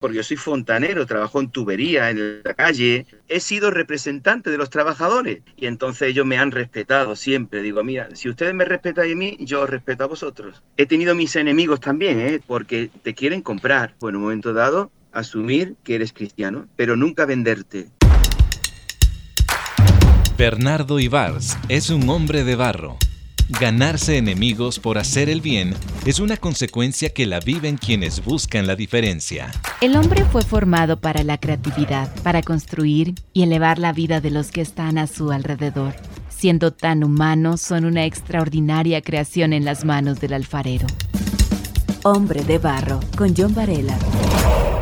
porque yo soy fontanero, trabajo en tubería, en la calle, he sido representante de los trabajadores y entonces ellos me han respetado siempre. Digo, mira, si ustedes me respetan a mí, yo respeto a vosotros. He tenido mis enemigos también, ¿eh? porque te quieren comprar. Bueno, en un momento dado, asumir que eres cristiano, pero nunca venderte. Bernardo Ibars es un hombre de barro Ganarse enemigos por hacer el bien es una consecuencia que la viven quienes buscan la diferencia. El hombre fue formado para la creatividad, para construir y elevar la vida de los que están a su alrededor. Siendo tan humanos, son una extraordinaria creación en las manos del alfarero. Hombre de Barro, con John Varela.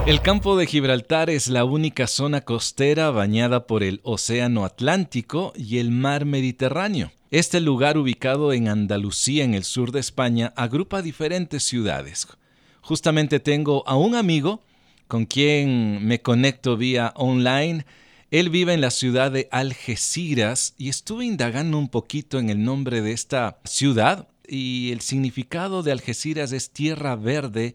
El campo de Gibraltar es la única zona costera bañada por el Océano Atlántico y el Mar Mediterráneo. Este lugar ubicado en Andalucía, en el sur de España, agrupa diferentes ciudades. Justamente tengo a un amigo con quien me conecto vía online. Él vive en la ciudad de Algeciras y estuve indagando un poquito en el nombre de esta ciudad y el significado de Algeciras es tierra verde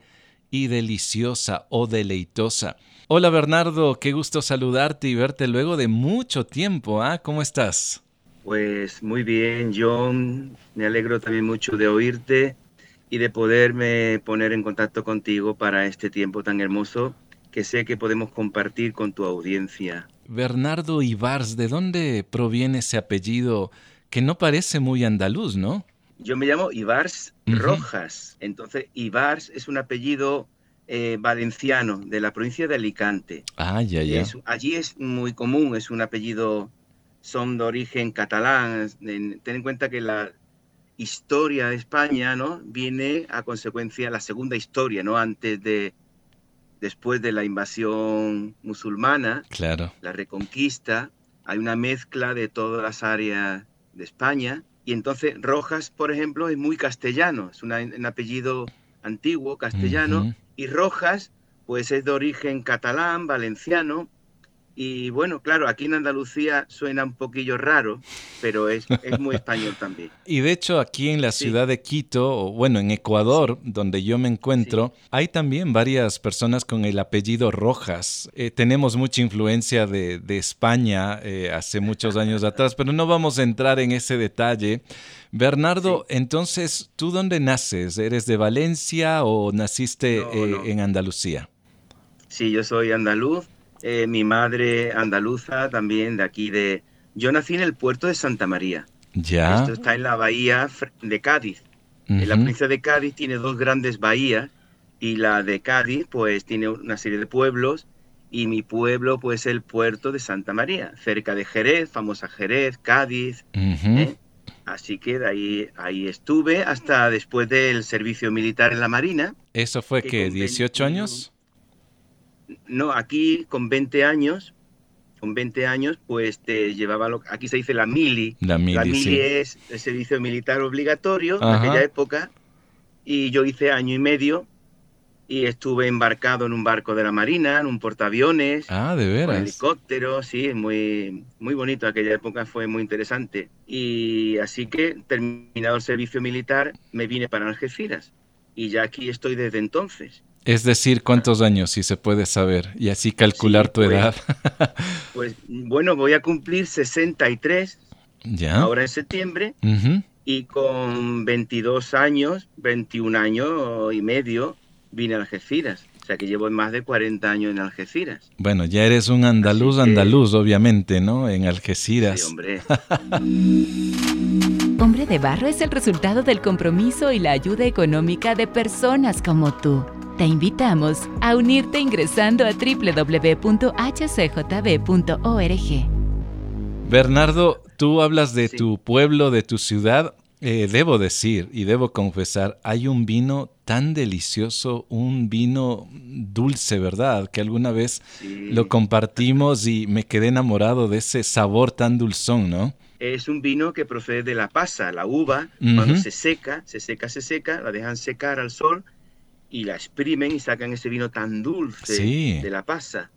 y deliciosa o deleitosa. Hola Bernardo, qué gusto saludarte y verte luego de mucho tiempo. ¿ah? ¿Cómo estás? Pues muy bien, John. Me alegro también mucho de oírte y de poderme poner en contacto contigo para este tiempo tan hermoso que sé que podemos compartir con tu audiencia. Bernardo Ibars, ¿de dónde proviene ese apellido que no parece muy andaluz, no? Yo me llamo Ibars Rojas. Entonces, Ibars es un apellido eh, valenciano de la provincia de Alicante. Ah, ya, ya. allí es muy común, es un apellido son de origen catalán. Ten en cuenta que la historia de España ¿no? viene a consecuencia, la segunda historia, ¿no? antes de, después de la invasión musulmana, claro. la reconquista, hay una mezcla de todas las áreas de España. Y entonces Rojas, por ejemplo, es muy castellano, es un apellido antiguo, castellano, y Rojas, pues es de origen catalán, valenciano, y bueno, claro, aquí en Andalucía suena un poquillo raro, pero es, muy español también. Y de hecho aquí en la ciudad de Quito, o bueno, en Ecuador, donde yo me encuentro, hay también varias personas con el apellido Rojas. Eh, tenemos mucha influencia de, España eh, hace muchos años atrás, pero no vamos a entrar en ese detalle. Bernardo, entonces, ¿tú dónde naces? ¿Eres de Valencia o naciste eh, en Andalucía? Sí, yo soy andaluz eh, mi madre andaluza también de aquí de... Yo nací en el puerto de Santa María. Ya. Esto está en la bahía de Cádiz. En la provincia de Cádiz tiene dos grandes bahías y la de Cádiz pues tiene una serie de pueblos y mi pueblo pues el puerto de Santa María, cerca de Jerez, famosa Jerez, Cádiz. ¿eh? Así que de ahí, ahí estuve hasta después del servicio militar en la Marina. ¿Eso fue que, 18 años? No, aquí con 20 años, con 20 años, pues te llevaba, lo, aquí se dice la mili. La mili, es el servicio militar obligatorio en aquella época y yo hice año y medio y estuve embarcado en un barco de la Marina, en un portaaviones. Ah, de veras. En helicóptero, sí, muy, muy bonito. Aquella época fue muy interesante. Y así que, terminado el servicio militar, me vine para Algeciras. Y ya aquí estoy desde entonces. Es decir, ¿cuántos años, si se puede saber? Y así calcular tu pues, edad. pues bueno, voy a cumplir 63 ¿Ya? ahora en septiembre. Y con 22 años, 21 años y medio, vine a Algeciras. O sea que llevo más de 40 años en Algeciras. Bueno, ya eres un andaluz, andaluz, obviamente, ¿no? En Algeciras. Sí, hombre. Hombre de Barro es el resultado del compromiso y la ayuda económica de personas como tú. Te invitamos a unirte ingresando a www.hcjb.org. Bernardo, tú hablas de tu pueblo, de tu ciudad. Eh, debo decir y debo confesar, hay un vino tan delicioso, un vino dulce, ¿verdad? Que alguna vez lo compartimos y me quedé enamorado de ese sabor tan dulzón, ¿no? Es un vino que procede de la pasa, la uva, cuando se seca, se seca, se seca, la dejan secar al sol y la exprimen y sacan ese vino tan dulce de la pasa.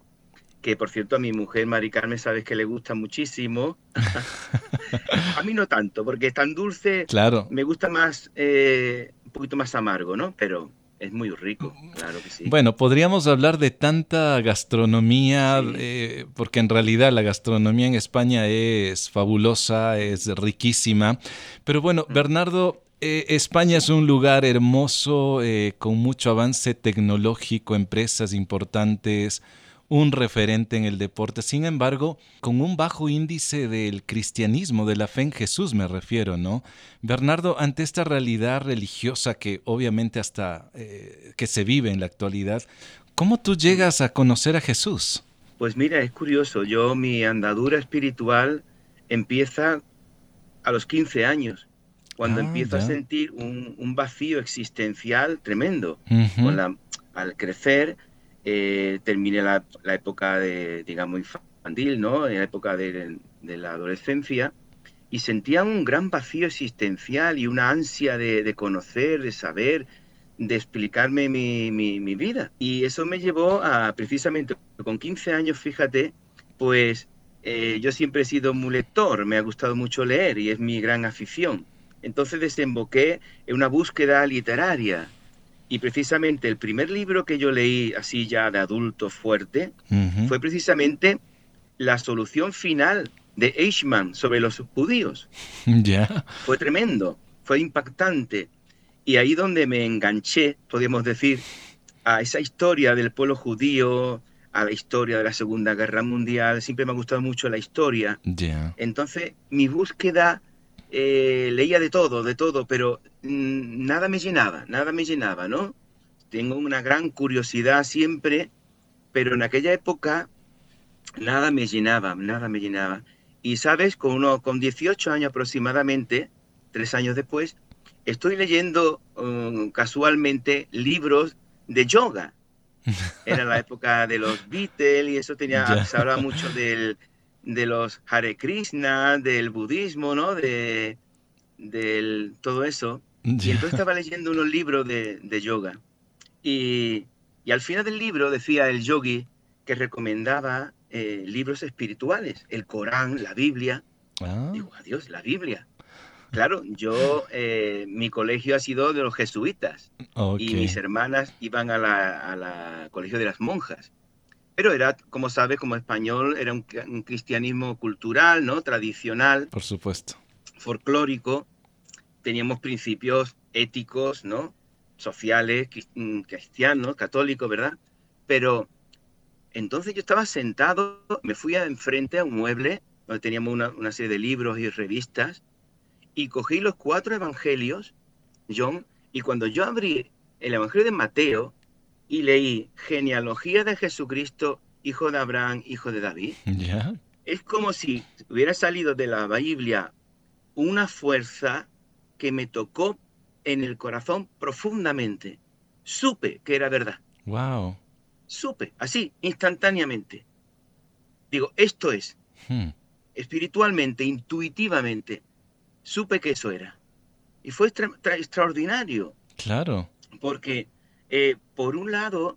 Que por cierto a mi mujer Mari Carmen sabes que le gusta muchísimo. a mí no tanto, porque es tan dulce. Claro. Me gusta más, eh, un poquito más amargo, ¿no? Pero es muy rico, claro que sí. Bueno, podríamos hablar de tanta gastronomía, eh, porque en realidad la gastronomía en España es fabulosa, es riquísima. Pero bueno, Bernardo, eh, España es un lugar hermoso, eh, con mucho avance tecnológico, empresas importantes, un referente en el deporte. Sin embargo, con un bajo índice del cristianismo, de la fe en Jesús me refiero, ¿no? Bernardo, ante esta realidad religiosa que obviamente hasta eh, que se vive en la actualidad, ¿cómo tú llegas a conocer a Jesús? Pues mira, es curioso, yo mi andadura espiritual empieza a los 15 años, cuando ah, empiezo a sentir un, vacío existencial tremendo. al crecer, eh, terminé la, época de, digamos, infantil, ¿no? En la época de, la adolescencia, y sentía un gran vacío existencial y una ansia de, conocer, de saber, de explicarme mi, vida. Y eso me llevó a, precisamente, con 15 años, fíjate, pues eh, yo siempre he sido muy lector, me ha gustado mucho leer y es mi gran afición. Entonces desemboqué en una búsqueda literaria y precisamente el primer libro que yo leí así ya de adulto fuerte fue precisamente La solución final de Eichmann sobre los judíos. Ya. Fue tremendo, fue impactante. Y ahí donde me enganché, podríamos decir, a esa historia del pueblo judío, a la historia de la Segunda Guerra Mundial. Siempre me ha gustado mucho la historia. Entonces, mi búsqueda eh, leía de todo, de todo, pero mm, nada me llenaba, nada me llenaba, ¿no? Tengo una gran curiosidad siempre, pero en aquella época nada me llenaba, nada me llenaba. Y sabes, con, uno, con 18 años aproximadamente, tres años después, estoy leyendo um, casualmente libros de yoga. Era la época de los Beatles y eso tenía, se hablaba mucho del, de los Hare Krishna, del budismo, ¿no? De del, todo eso. Y entonces estaba leyendo unos libros de, yoga. Y, al final del libro decía el yogi que recomendaba eh, libros espirituales, el Corán, la Biblia. Ah. Digo, adiós, la Biblia. Claro, yo, eh, mi colegio ha sido de los jesuitas y mis hermanas iban a la, colegio de las monjas pero era, como sabes, como español, era un, cristianismo cultural, ¿no? Tradicional. Por supuesto. Folclórico. Teníamos principios éticos, ¿no? Sociales, mm, cristianos, católicos, ¿verdad? Pero entonces yo estaba sentado, me fui a enfrente a un mueble donde teníamos una, una serie de libros y revistas y cogí los cuatro evangelios, John, y cuando yo abrí el evangelio de Mateo, y leí genealogía de Jesucristo, hijo de Abraham, hijo de David, es como si hubiera salido de la Biblia una fuerza que me tocó en el corazón profundamente. Supe que era verdad. Wow. Supe, así, instantáneamente. Digo, esto es. Hmm. Espiritualmente, intuitivamente, supe que eso era. Y fue extraordinario. Claro. Porque eh, por un lado,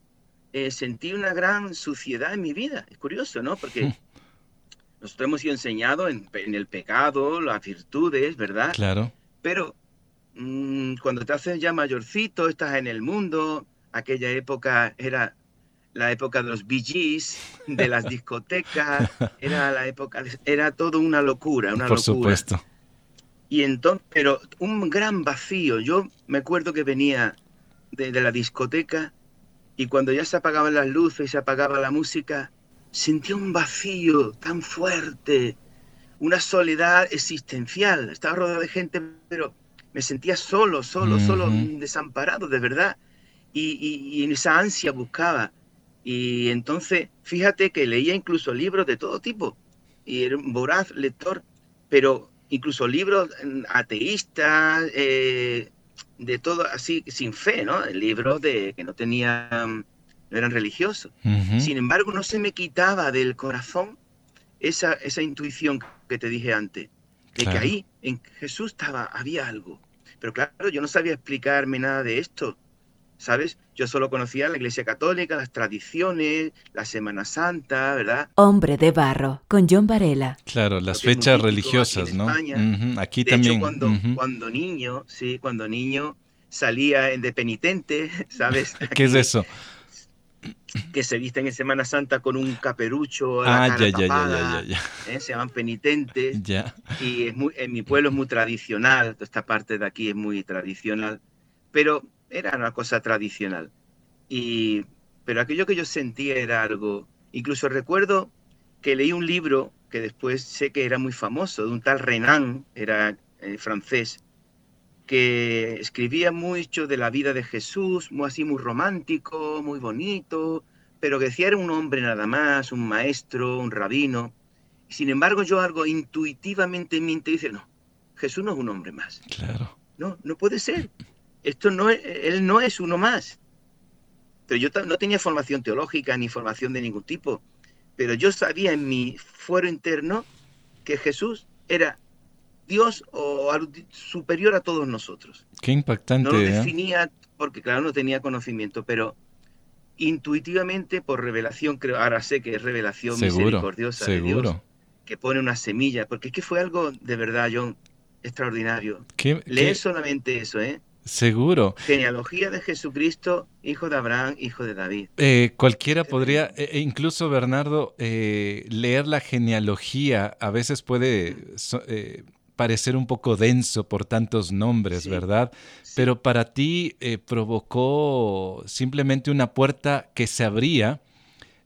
eh, sentí una gran suciedad en mi vida. Es curioso, ¿no? Porque hmm. nosotros hemos sido enseñados en, el pecado, las virtudes, ¿verdad? Claro. Pero mm, cuando te haces ya mayorcito, estás en el mundo, aquella época era la época de los BGs, de las discotecas, era la época, era todo una locura, una Por locura. supuesto. Y entonces, pero un gran vacío. Yo me acuerdo que venía de, la discoteca y cuando ya se apagaban las luces y se apagaba la música, sentía un vacío tan fuerte, una soledad existencial. Estaba rodeado de gente, pero me sentía solo, solo, solo, desamparado, de verdad. Y, en esa ansia buscaba. Y entonces, fíjate que leía incluso libros de todo tipo. Y era un voraz lector, pero incluso libros mm, ateístas, eh, de todo así, sin fe, ¿no? Libros de que no tenían, no eran religiosos. Sin embargo, no se me quitaba del corazón esa, esa intuición que te dije antes, de que ahí en Jesús estaba, había algo. Pero claro, yo no sabía explicarme nada de esto. ¿sabes? Yo solo conocía la Iglesia Católica, las tradiciones, la Semana Santa, ¿verdad? Hombre de barro, con John Varela. Claro, las fechas religiosas, ¿no? Aquí también. cuando, cuando niño, sí, cuando niño, salía de penitente, ¿sabes? ¿Qué es eso? Que se visten en Semana Santa con un caperucho, ah, la cara ya, tapada, ya, ya, ya, ¿eh? se llaman penitentes. Ya. Y es muy, en mi pueblo es muy tradicional, esta parte de aquí es muy tradicional, pero era una cosa tradicional. Y, pero aquello que yo sentía era algo, incluso recuerdo que leí un libro que después sé que era muy famoso, de un tal Renan, era eh, francés, que escribía mucho de la vida de Jesús, muy así muy romántico, muy bonito, pero que decía era un hombre nada más, un maestro, un rabino. Sin embargo, yo algo intuitivamente en mi mente dice, no, Jesús no es un hombre más. Claro. No, no puede ser. Esto no es, él no es uno más. Pero yo no tenía formación teológica ni formación de ningún tipo, pero yo sabía en mi fuero interno que Jesús era Dios o superior a todos nosotros. Qué impactante. No lo ¿eh? definía porque, claro, no tenía conocimiento, pero intuitivamente, por revelación, creo, ahora sé que es revelación seguro, misericordiosa seguro. de Dios, que pone una semilla, porque es que fue algo de verdad, John, extraordinario. ¿Qué, Leer qué? solamente eso, ¿eh? Seguro. Genealogía de Jesucristo, hijo de Abraham, hijo de David. Eh, cualquiera podría, e incluso Bernardo, eh, leer la genealogía a veces puede eh, parecer un poco denso por tantos nombres, Sí, ¿verdad? sí. Pero para ti provocó simplemente una puerta que se abría,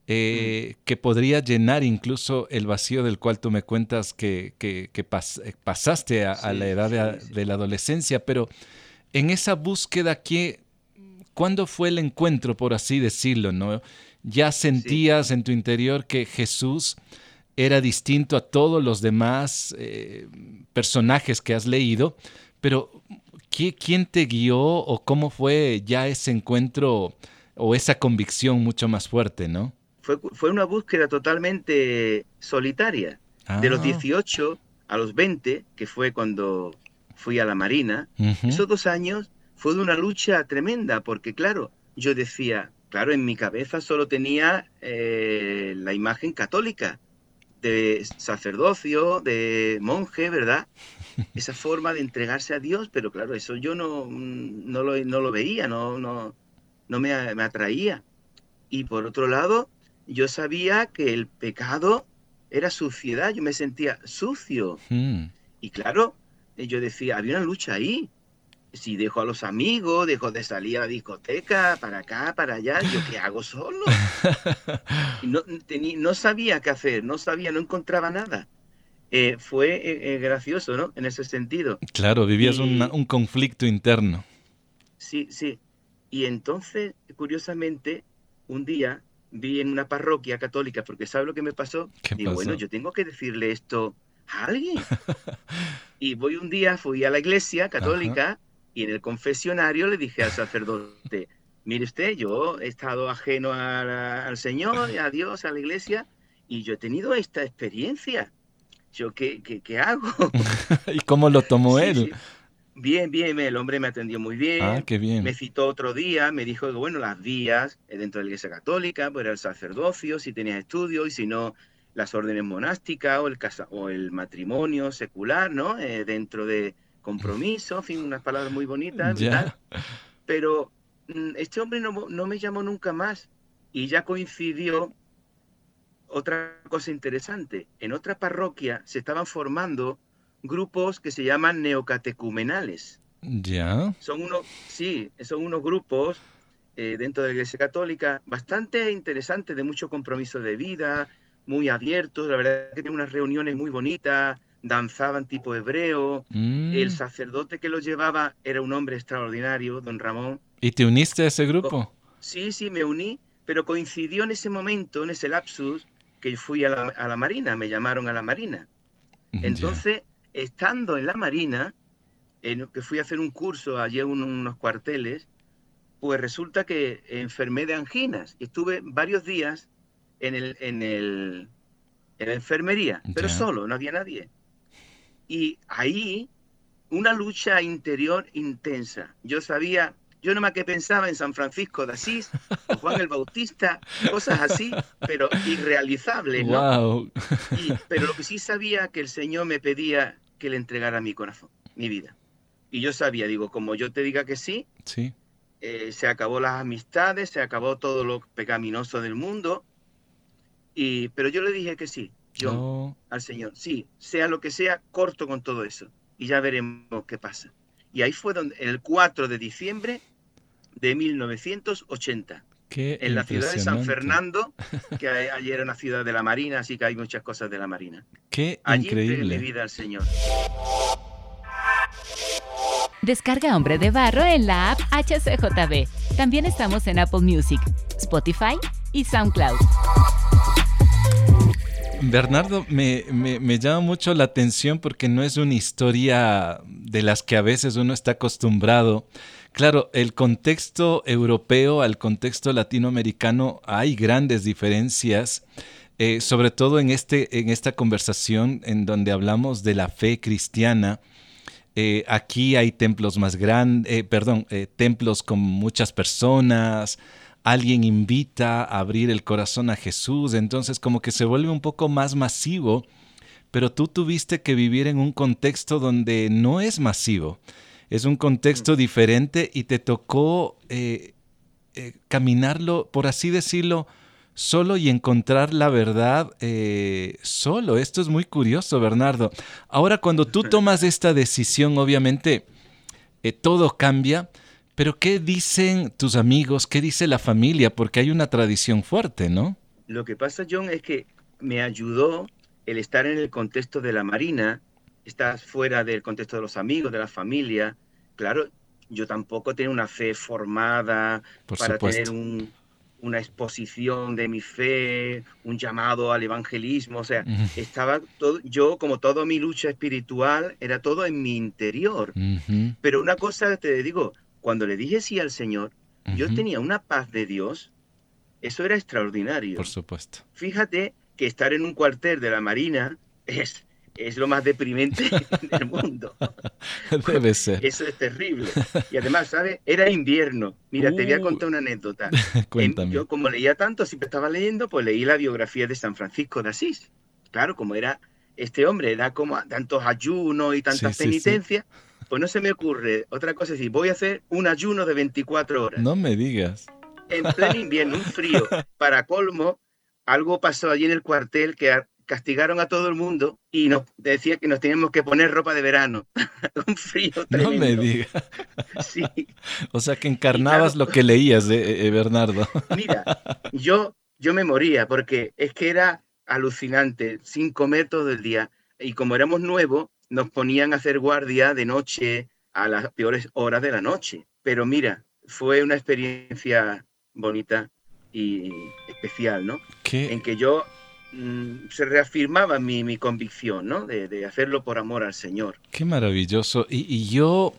eh, que podría llenar incluso el vacío del cual tú me cuentas que, que, que pas pasaste a, la edad de, sí, sí. de la adolescencia, pero en esa búsqueda, ¿qué, ¿cuándo fue el encuentro, por así decirlo? ¿no? ¿Ya sentías en tu interior que Jesús era distinto a todos los demás eh, personajes que has leído? Pero ¿qué, ¿quién te guió o cómo fue ya ese encuentro o esa convicción mucho más fuerte, no? Fue, fue una búsqueda totalmente solitaria. Ah, De los 18 a los 20, que fue cuando fui a la Marina, esos dos años fue de una lucha tremenda, porque claro, yo decía, claro, en mi cabeza solo tenía eh, la imagen católica de sacerdocio, de monje, ¿verdad? Esa forma de entregarse a Dios, pero claro, eso yo no, no, lo, no lo veía, no, no, no me, me atraía. Y por otro lado, yo sabía que el pecado era suciedad, yo me sentía sucio. mm, Y claro, eh, yo decía, había una lucha ahí. Si dejo a los amigos, dejo de salir a la discoteca, para acá, para allá, ¿yo qué hago solo? Y no, tení- no sabía qué hacer, no sabía, no encontraba nada. Eh, fue eh, eh, gracioso, ¿no? En ese sentido. Claro, vivías Y- una- un conflicto interno. Sí, sí. Y entonces, curiosamente, un día vi en una parroquia católica, porque ¿sabes lo que me pasó? ¿Qué Digo, bueno, yo tengo que decirle esto a alguien. y voy un día, fui a la iglesia católica y en el confesionario le dije al sacerdote, mire usted, yo he estado ajeno a la- al Señor, a Dios, a la iglesia, y yo he tenido esta experiencia. ¿Yo qué, qué, qué hago? ¿Y cómo lo tomó Sí, él? sí. Bien, bien, el hombre me atendió muy bien. Ah, qué bien. Me citó otro día, me dijo que, bueno, las vías eh, dentro de la iglesia católica, pues era el sacerdocio, si tenías estudios, y si no, las órdenes monásticas o el, casa, o el matrimonio secular, ¿no? Eh, dentro de compromiso, en fin, unas palabras muy bonitas. y Ya. tal. Pero mm, este hombre no, no me llamó nunca más. Y ya coincidió otra cosa interesante. En otra parroquia se estaban formando grupos que se llaman neocatecumenales Ya. son unos, sí, son unos grupos eh, dentro de la Iglesia Católica bastante interesantes, de mucho compromiso de vida, muy abiertos, la verdad que tenían unas reuniones muy bonitas, danzaban tipo hebreo, Mm. el sacerdote que los llevaba era un hombre extraordinario, don Ramón. ¿Y te uniste a ese grupo? Sí, sí, me uní, pero coincidió en ese momento, en ese lapsus, que fui a la, a la Marina, me llamaron a la Marina. Ya. Entonces, estando en la Marina, en, que fui a hacer un curso allí en un- unos cuarteles, pues resulta que enfermé de anginas. Estuve varios días en, el, en, el, en la enfermería, pero Ya. solo, no había nadie. Y ahí, una lucha interior intensa. Yo sabía, yo nomás que pensaba en San Francisco de Asís, o Juan el Bautista, cosas así, pero irrealizables, ¿no? Wow. Y- pero lo que sí sabía que el Señor me pedía que le entregara mi corazón, mi vida. Y yo sabía, digo, como yo te diga que sí, sí. Eh, se acabó las amistades, se acabó todo lo pecaminoso del mundo. Y, pero yo le dije que sí, yo al Señor, sí, sea lo que sea, corto con todo eso. Y ya veremos qué pasa. Y ahí fue donde, el 4 de diciembre de 1980. en la ciudad de San Fernando, que ayer era una ciudad de la Marina, así que hay muchas cosas de la Marina. Qué Allí increíble. mi vida al Señor. Descarga Hombre de Barro en la app HCJB. También estamos en Apple Music, Spotify y SoundCloud. Bernardo, me, me, llama mucho la atención porque no es una historia de las que a veces uno está acostumbrado. Claro, el contexto europeo al contexto latinoamericano hay grandes diferencias, eh, sobre todo en, este, en esta conversación en donde hablamos de la fe cristiana. Eh, aquí hay templos más grandes, eh, perdón, templos con muchas personas, alguien invita a abrir el corazón a Jesús, entonces como que se vuelve un poco más masivo, pero tú tuviste que vivir en un contexto donde no es masivo, es un contexto mm. diferente y te tocó caminarlo, por así decirlo, solo y encontrar la verdad eh, solo. Esto es muy curioso, Bernardo. Ahora, cuando tú tomas esta decisión, obviamente eh, todo cambia, pero ¿qué dicen tus amigos? ¿Qué dice la familia? Porque hay una tradición fuerte, ¿no? Lo que pasa, John, es que me ayudó el estar en el contexto de la Marina, estás fuera del contexto de los amigos, de la familia. Claro, yo tampoco tengo una fe formada para tener un, una exposición de mi fe, un llamado al evangelismo, o sea, estaba todo, yo como toda mi lucha espiritual, era todo en mi interior. Pero una cosa te digo, cuando le dije sí al Señor, yo tenía una paz de Dios, eso era extraordinario. Por supuesto. Fíjate que estar en un cuartel de la Marina es es lo más deprimente del mundo. Debe ser. Eso es terrible. Y además, ¿sabes? Era invierno. Mira, te voy a uh. contar una anécdota. Cuéntame. Yo, como leía tanto, siempre estaba leyendo, pues leí la biografía de San Francisco de Asís. Claro, como era este hombre, era como tantos ayunos y tantas penitencias. Pues no se me ocurre otra cosa, decir, voy a hacer un ayuno de 24 horas. No me digas. En pleno invierno, un frío. Para colmo, algo pasó allí en el cuartel que castigaron a todo el mundo y nos decía que nos teníamos que poner ropa de verano. Un frío tremendo. No me digas. Sí. O sea que encarnabas lo que leías, de, eh, Bernardo. Mira, yo, yo me moría porque es que era alucinante, sin comer todo el día. Y como éramos nuevos, nos ponían a hacer guardia de noche a las peores horas de la noche. Pero mira, fue una experiencia bonita y especial, ¿no? ¿Qué? En que yo Mm, se reafirmaba mi, mi convicción, ¿no? De, hacerlo por amor al Señor. Qué maravilloso. Y, yo,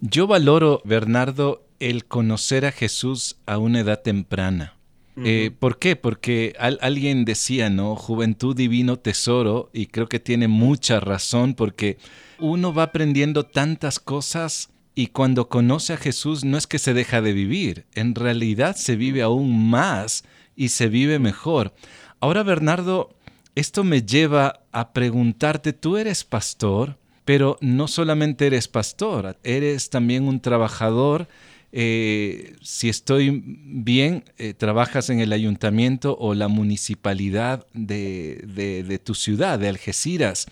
yo valoro, Bernardo, el conocer a Jesús a una edad temprana. Eh, ¿Por qué? Porque alguien decía, ¿no? Juventud divino tesoro, y creo que tiene mucha razón, porque uno va aprendiendo tantas cosas y cuando conoce a Jesús no es que se deja de vivir, en realidad se vive aún más y se vive mejor. Ahora, Bernardo, esto me lleva a preguntarte, tú eres pastor, pero no solamente eres pastor, eres también un trabajador. Eh, si estoy bien, eh, trabajas en el ayuntamiento o la municipalidad de, tu ciudad, de Algeciras.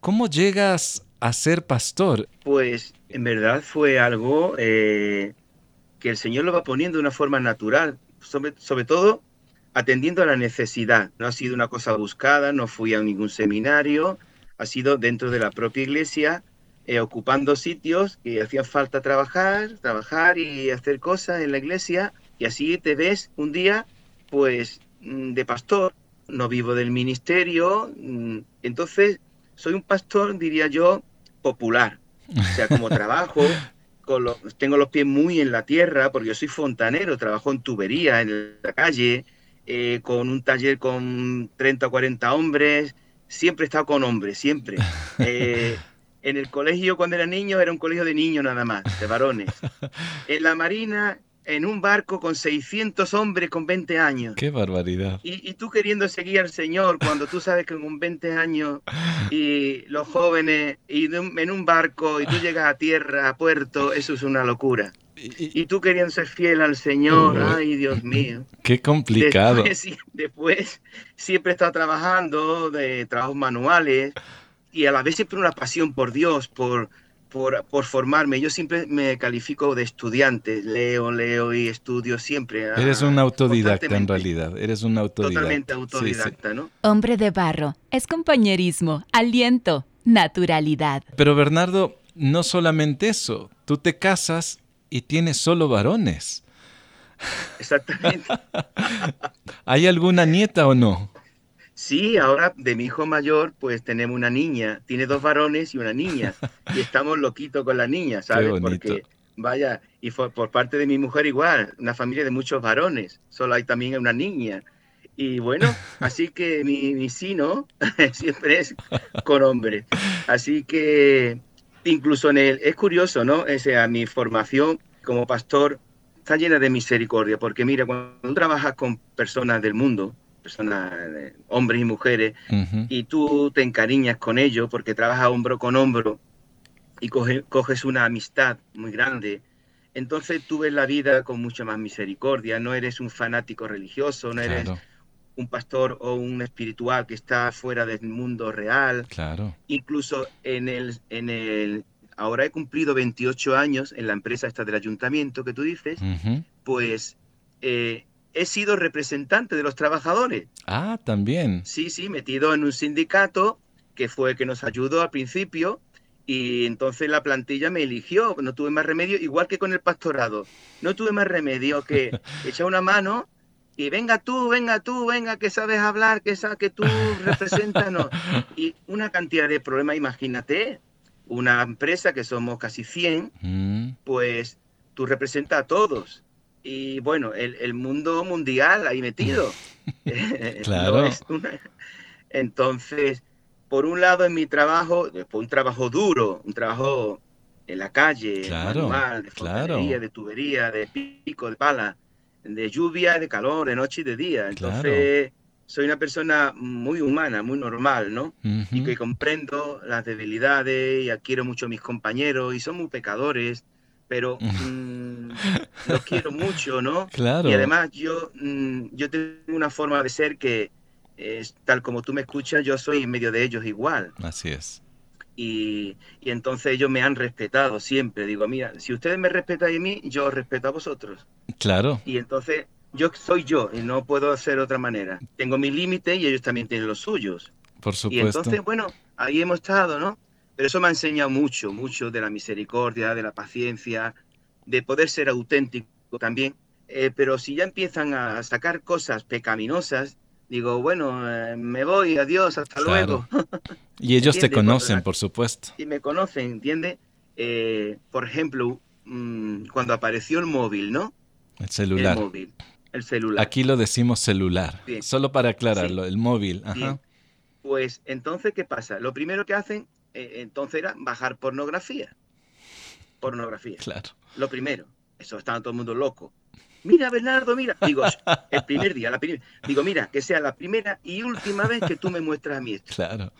¿Cómo llegas a ser pastor? Pues en verdad fue algo eh, que el Señor lo va poniendo de una forma natural, sobre, sobre todo atendiendo a la necesidad. No ha sido una cosa buscada, no fui a ningún seminario, ha sido dentro de la propia iglesia, eh, ocupando sitios que hacía falta trabajar, trabajar y hacer cosas en la iglesia, y así te ves un día, pues, mm, de pastor. No vivo del ministerio, mm, entonces soy un pastor, diría yo, popular. O sea, como trabajo, con los, tengo los pies muy en la tierra, porque yo soy fontanero, trabajo en tubería, en la calle, eh, con un taller con 30 o 40 hombres, siempre he estado con hombres, siempre. Eh, en el colegio cuando era niño era un colegio de niños nada más, de varones. En la Marina en un barco con 600 hombres con 20 años. ¡Qué barbaridad! Y, tú queriendo seguir al Señor cuando tú sabes que con 20 años y los jóvenes y en un barco y tú llegas a tierra, a puerto, eso es una locura. Y, tú queriendo ser fiel al Señor, ay Dios mío. Qué complicado. Después, siempre he estado trabajando de trabajos manuales y a la vez siempre una pasión por Dios, por, por, formarme. Yo siempre me califico de estudiante, leo, leo y estudio siempre. Ah, Eres un autodidacta en realidad, eres un autodidacta. Totalmente autodidacta, ¿no? Hombre de barro, es compañerismo, aliento, naturalidad. Pero Bernardo, no solamente eso, tú te casas y tienes solo varones. Exactamente. ¿Hay alguna nieta o no? Sí, ahora de mi hijo mayor, pues tenemos una niña, tiene dos varones y una niña, y estamos loquitos con la niña, ¿sabes? Porque, vaya, y por parte de mi mujer igual, una familia de muchos varones, solo hay también una niña. Y bueno, así que mi, mi sino siempre es con hombres. Así que incluso en el, es curioso, ¿no? O sea, mi formación como pastor está llena de misericordia, porque mira, cuando trabajas con personas del mundo, personas, eh, hombres y mujeres, y tú te encariñas con ellos porque trabajas hombro con hombro y coges una amistad muy grande. Entonces tú ves la vida con mucha más misericordia, no eres un fanático religioso, no eres un pastor o un espiritual que está fuera del mundo real. Claro. Incluso en el, en el, ahora he cumplido 28 años en la empresa esta del ayuntamiento que tú dices, pues eh, he sido representante de los trabajadores. Ah, también. Sí, sí, metido en un sindicato que fue el que nos ayudó al principio y entonces la plantilla me eligió, no tuve más remedio, igual que con el pastorado, no tuve más remedio que echar una mano y venga tú, venga tú, venga que sabes hablar, que, sabes que tú representas, y una cantidad de problemas, imagínate, una empresa que somos casi 100, mm. pues tú representas a todos y bueno, el, mundo mundial ahí metido. claro. Entonces, por un lado en mi trabajo, un trabajo duro, un trabajo en la calle, manual, de fontanería, de tubería, de pico, de pala, de lluvia, de calor, de noche y de día. Entonces, soy una persona muy humana, muy normal, ¿no? Y que comprendo las debilidades y adquiero mucho a mis compañeros y son muy pecadores pero mm, los quiero mucho, ¿no? Claro. Y además yo, mm, yo tengo una forma de ser que, es, tal como tú me escuchas, yo soy en medio de ellos igual. Así es. Y, y, entonces ellos me han respetado siempre. Digo, mira, si ustedes me respetan a mí, yo respeto a vosotros. Claro. Y entonces yo soy yo y no puedo hacer otra manera. Tengo mis límites y ellos también tienen los suyos. Por supuesto. Y entonces, bueno, ahí hemos estado, ¿no? Pero eso me ha enseñado mucho, mucho de la misericordia, de la paciencia, de poder ser auténtico también. Eh, pero si ya empiezan a sacar cosas pecaminosas, digo, bueno, eh, me voy, adiós, hasta luego. y ellos te conocen, por supuesto. Sí, me conocen, ¿entiendes? Eh, por ejemplo, mm, cuando apareció el móvil, ¿no? El celular. El móvil, el celular. Aquí lo decimos celular, solo para aclararlo, el móvil. Pues entonces, ¿qué pasa? Lo primero que hacen eh, entonces era bajar pornografía. Pornografía. Claro. Lo primero. Eso estaba todo el mundo loco. Mira, Bernardo, mira. Digo, el primer día, la primera. Digo, mira, que sea la primera y última vez que tú me muestras a mí esto. Claro.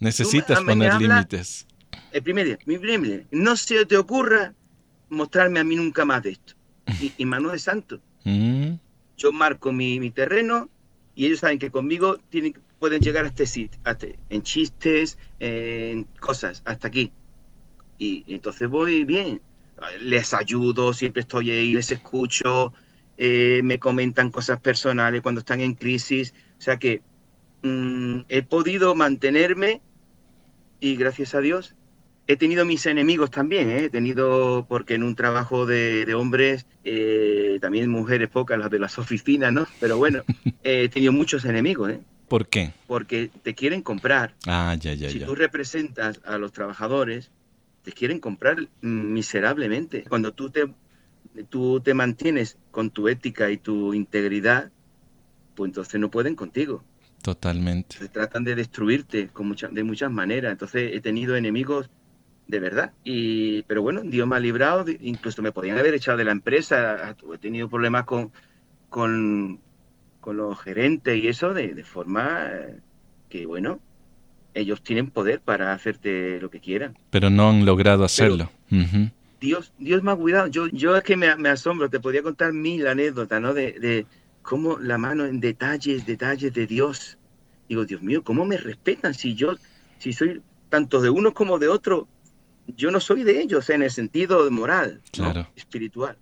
Necesitas poner límites. El primer día, mi primer día. No se te ocurra mostrarme a mí nunca más de esto. Y, y mano de santo. Mm. Yo marco mi, mi terreno y ellos saben que conmigo tienen, pueden llegar a este sitio, en chistes, en cosas, hasta aquí. Y, entonces voy bien, les ayudo, siempre estoy ahí, les escucho, eh, me comentan cosas personales cuando están en crisis, o sea que mm, he podido mantenerme y gracias a Dios he tenido mis enemigos también, ¿eh? he tenido, porque en un trabajo de, hombres, eh, también mujeres pocas, las de las oficinas, ¿no? Pero bueno, he tenido muchos enemigos, ¿eh? ¿Por qué? Porque te quieren comprar. Ah, ya, ya, si tú representas a los trabajadores, te quieren comprar miserablemente. Cuando tú te, tú te mantienes con tu ética y tu integridad, pues entonces no pueden contigo. Totalmente. Se tratan de destruirte con de muchas maneras. Entonces he tenido enemigos de verdad. Y, pero bueno, Dios me ha librado, incluso me podían haber echado de la empresa, he tenido problemas con, con, con los gerentes y eso de, de forma que, bueno, ellos tienen poder para hacerte lo que quieran. Pero no han logrado hacerlo. Dios, Dios me ha cuidado. Yo, yo es que me, me asombro, te podría contar mil anécdotas, ¿no? De, de cómo la mano en detalles, detalles de Dios. Digo, Dios mío, ¿cómo me respetan si yo, si soy tanto de uno como de otro, yo no soy de ellos en el sentido moral, espiritual.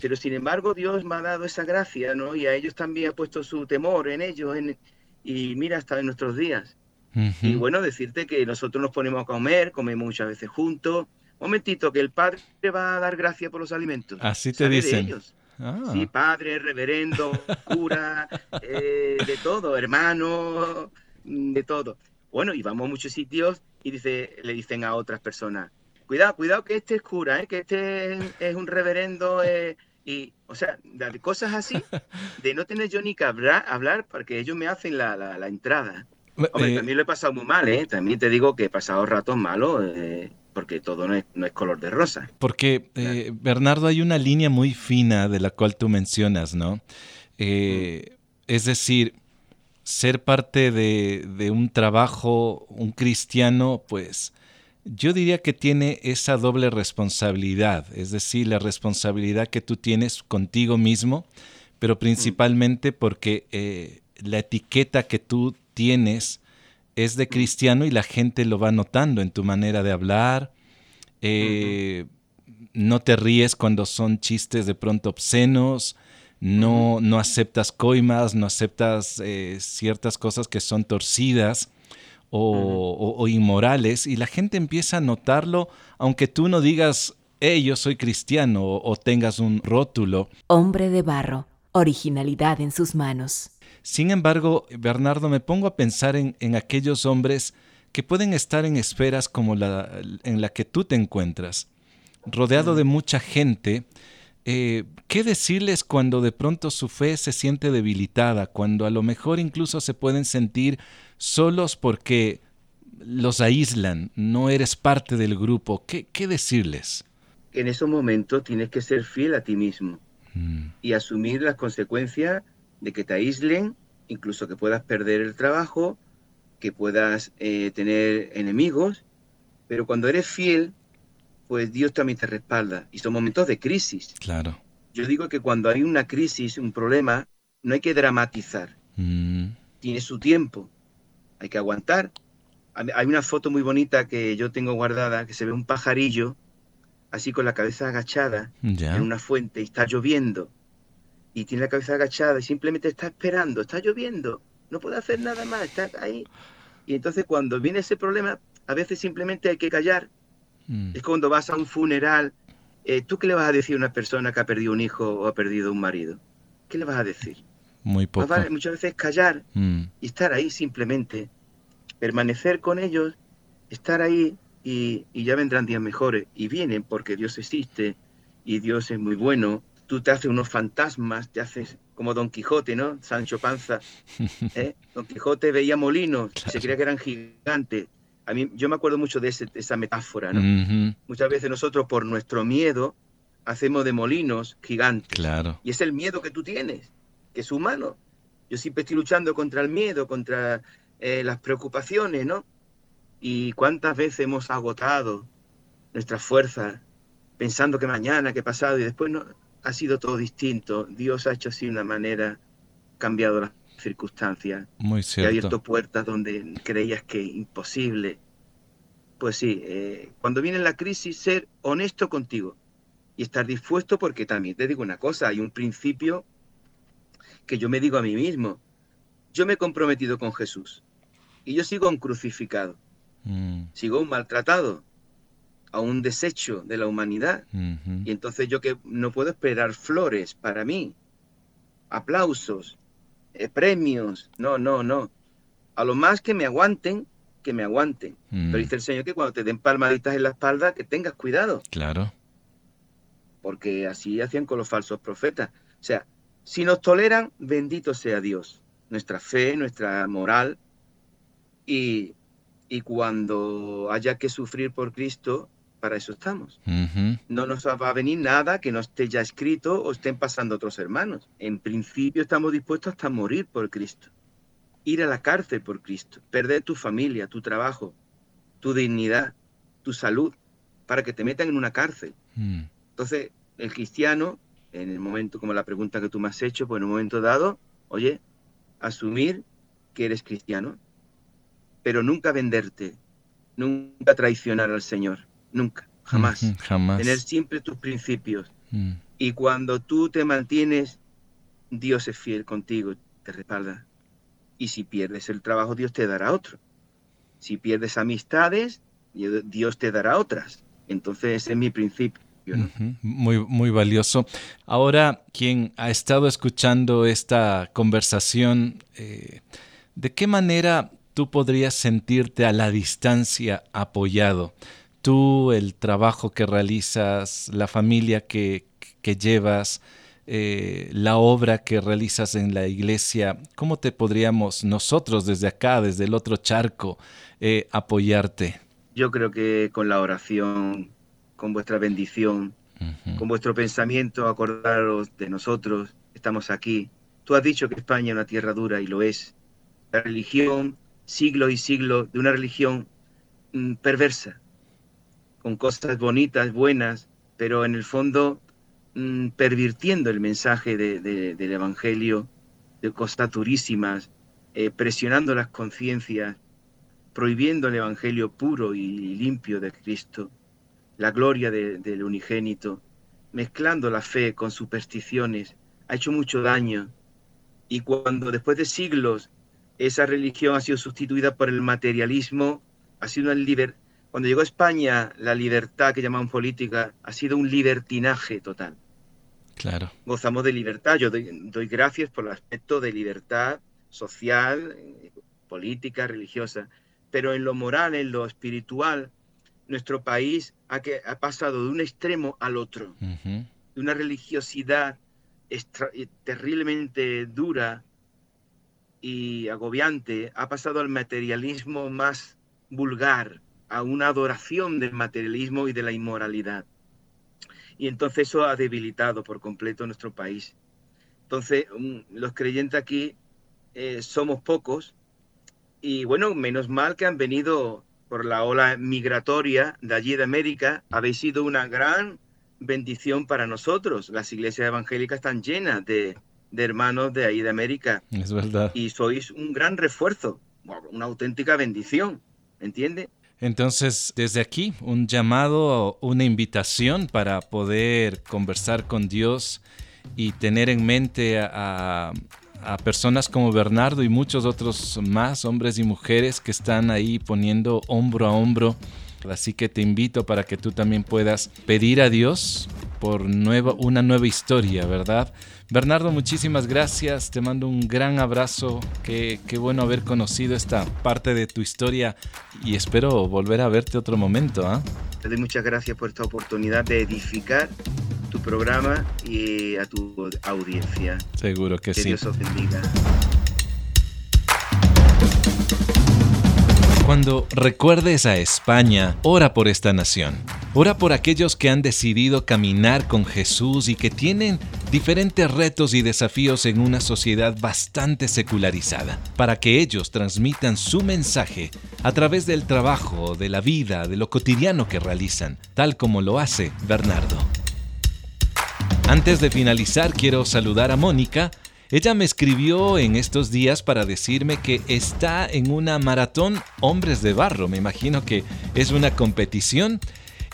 Pero sin embargo Dios me ha dado esa gracia, ¿no? Y a ellos también ha puesto su temor en ellos, en, y mira hasta en nuestros días. Y bueno, decirte que nosotros nos ponemos a comer, comemos muchas veces juntos. Momentito, que el Padre va a dar gracia por los alimentos. Así te dicen. ellos. Ah. Sí, padre, reverendo, cura, eh, de todo, hermano, de todo. Bueno, y vamos a muchos sitios y dice, le dicen a otras personas, cuidado, cuidado que este es cura, ¿eh? que este es, un reverendo. Eh", y, o sea, de cosas así, de no tener yo ni que hablar, hablar porque ellos me hacen la, la, entrada. Hombre, eh, también lo he pasado muy mal, ¿eh? También te digo que he pasado ratos malos, porque todo no es, no es, color de rosa. Porque, Bernardo, hay una línea muy fina de la cual tú mencionas, ¿no? Mm. Es decir, ser parte de, un trabajo, un cristiano, pues yo diría que tiene esa doble responsabilidad, es decir, la responsabilidad que tú tienes contigo mismo, pero principalmente porque eh, la etiqueta que tú tienes es de cristiano y la gente lo va notando en tu manera de hablar. Eh, no te ríes cuando son chistes de pronto obscenos, no, no aceptas coimas, no aceptas eh, ciertas cosas que son torcidas o, inmorales y la gente empieza a notarlo aunque tú no digas, hey, yo soy cristiano o, tengas un rótulo. Hombre de barro, originalidad en sus manos. Sin embargo, Bernardo, me pongo a pensar en, en aquellos hombres que pueden estar en esferas como la en la que tú te encuentras, rodeado de mucha gente, eh, ¿qué decirles cuando de pronto su fe se siente debilitada, cuando a lo mejor incluso se pueden sentir solos porque los aíslan, no eres parte del grupo? ¿Qué, decirles? En esos momentos tienes que ser fiel a ti mismo mm. y asumir las consecuencias de que te aíslen, incluso que puedas perder el trabajo, que puedas eh, tener enemigos, pero cuando eres fiel, pues Dios también te respalda. Y son momentos de crisis. Claro. Yo digo que cuando hay una crisis, un problema, no hay que dramatizar. Mm. Tiene su tiempo. Hay que aguantar. Hay una foto muy bonita que yo tengo guardada, que se ve un pajarillo así con la cabeza agachada en una fuente y está lloviendo. Y tiene la cabeza agachada y simplemente está esperando, está lloviendo, no puede hacer nada más, está ahí. Y entonces cuando viene ese problema, a veces simplemente hay que callar Mm. Es cuando vas a un funeral. Eh, ¿Tú qué le vas a decir a una persona que ha perdido un hijo o ha perdido un marido? ¿Qué le vas a decir? Muy poco. muchas veces callar mm. y estar ahí simplemente. Permanecer con ellos, estar ahí y, ya vendrán días mejores. Y vienen porque Dios existe y Dios es muy bueno. Tú te haces unos fantasmas, te haces como Don Quijote, ¿no? Sancho Panza. ¿eh? Don Quijote veía molinos, se creía que eran gigantes a mí, yo me acuerdo mucho de, esa metáfora, ¿no? Muchas veces nosotros por nuestro miedo hacemos de molinos gigantes. Claro. Y es el miedo que tú tienes, que es humano. Yo siempre estoy luchando contra el miedo, contra eh, las preocupaciones, ¿no? Y cuántas veces hemos agotado nuestras fuerzas pensando que mañana, que pasado, y después no, ha sido todo distinto. Dios ha hecho así una manera, cambiado las circunstancias. Muy cierto. ha abierto puertas donde creías que imposible. Pues sí, eh, cuando viene la crisis, ser honesto contigo y estar dispuesto, porque también te digo una cosa, hay un principio que yo me digo a mí mismo. Yo me he comprometido con Jesús y yo sigo un crucificado, mm. sigo un maltratado, a un desecho de la humanidad. Y entonces yo que no puedo esperar flores para mí, aplausos, eh, premios, no, no, no. A lo más que me aguanten, que me aguanten. Mm. Pero dice el Señor que cuando te den palmaditas en la espalda, que tengas cuidado. Claro. Porque así hacían con los falsos profetas. O sea, si nos toleran, bendito sea Dios, nuestra fe, nuestra moral. Y, y cuando haya que sufrir por Cristo, para eso estamos. No nos va a venir nada que no esté ya escrito o estén pasando otros hermanos. En principio estamos dispuestos hasta morir por Cristo, ir a la cárcel por Cristo, perder tu familia, tu trabajo, tu dignidad, tu salud, para que te metan en una cárcel. Mm. Entonces, el cristiano, en el momento, como la pregunta que tú me has hecho, pues en un momento dado, oye, asumir que eres cristiano, pero nunca venderte, nunca traicionar al Señor, nunca, jamás. jamás. Tener siempre tus principios. Mm. Y cuando tú te mantienes, Dios es fiel contigo, te respalda. Y si pierdes el trabajo, Dios te dará otro. Si pierdes amistades, Dios te dará otras. Entonces ese es mi principio. Muy, muy valioso. Ahora, quien ha estado escuchando esta conversación, eh, ¿de qué manera tú podrías sentirte a la distancia apoyado? Tú, el trabajo que realizas, la familia que, llevas, eh, la obra que realizas en la iglesia, ¿cómo te podríamos nosotros desde acá, desde el otro charco, eh, apoyarte? Yo creo que con la oración, con vuestra bendición, con vuestro pensamiento, acordaros de nosotros, estamos aquí. Tú has dicho que España es una tierra dura y lo es. La religión, siglos y siglos de una religión mm, perversa, con cosas bonitas, buenas, pero en el fondo mm, pervirtiendo el mensaje del Evangelio, de cosas durísimas, eh, presionando las conciencias, prohibiendo el Evangelio puro y limpio de Cristo la gloria del unigénito, mezclando la fe con supersticiones, ha hecho mucho daño. Y cuando después de siglos esa religión ha sido sustituida por el materialismo, ha sido una libertad. Cuando llegó a España, la libertad que llaman política ha sido un libertinaje total. Claro. Gozamos de libertad. Yo doy, doy gracias por el aspecto de libertad social, política, religiosa. Pero en lo moral, en lo espiritual, nuestro país ha, que, ha pasado de un extremo al otro, de una religiosidad terriblemente dura y agobiante, ha pasado al materialismo más vulgar, a una adoración del materialismo y de la inmoralidad. Y entonces eso ha debilitado por completo nuestro país. Entonces, los creyentes aquí eh, somos pocos y bueno, menos mal que han venido por la ola migratoria de allí de América, habéis sido una gran bendición para nosotros. Las iglesias evangélicas están llenas de, hermanos de ahí de América. Es verdad. Y sois un gran refuerzo, una auténtica bendición, ¿entiende? Entonces, desde aquí, un llamado, una invitación para poder conversar con Dios y tener en mente a, a personas como Bernardo y muchos otros más, hombres y mujeres que están ahí poniendo hombro a hombro. Así que te invito para que tú también puedas pedir a Dios por nueva, una nueva historia, ¿verdad? Bernardo, muchísimas gracias. Te mando un gran abrazo. Qué, qué bueno haber conocido esta parte de tu historia y espero volver a verte otro momento. ¿ah? Te doy muchas gracias por esta oportunidad de edificar tu programa y a tu audiencia. Seguro que, que sí. Dios os bendiga. Cuando recuerdes a España, ora por esta nación. Ora por aquellos que han decidido caminar con Jesús y que tienen diferentes retos y desafíos en una sociedad bastante secularizada, para que ellos transmitan su mensaje a través del trabajo, de la vida, de lo cotidiano que realizan, tal como lo hace Bernardo. Antes de finalizar, quiero saludar a Mónica. Ella me escribió en estos días para decirme que está en una maratón Hombres de Barro. Me imagino que es una competición.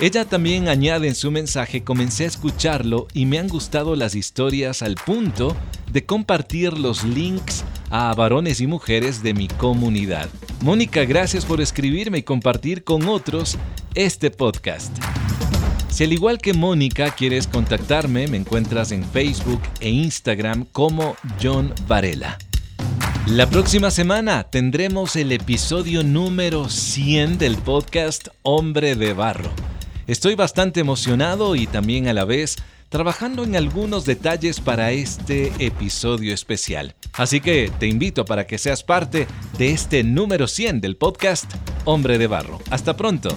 Ella también añade en su mensaje, comencé a escucharlo y me han gustado las historias al punto de compartir los links a varones y mujeres de mi comunidad. Mónica, gracias por escribirme y compartir con otros este podcast. Si al igual que Mónica quieres contactarme, me encuentras en Facebook e Instagram como John Varela. La próxima semana tendremos el episodio número 100 del podcast Hombre de Barro. Estoy bastante emocionado y también a la vez trabajando en algunos detalles para este episodio especial. Así que te invito para que seas parte de este número 100 del podcast Hombre de Barro. Hasta pronto.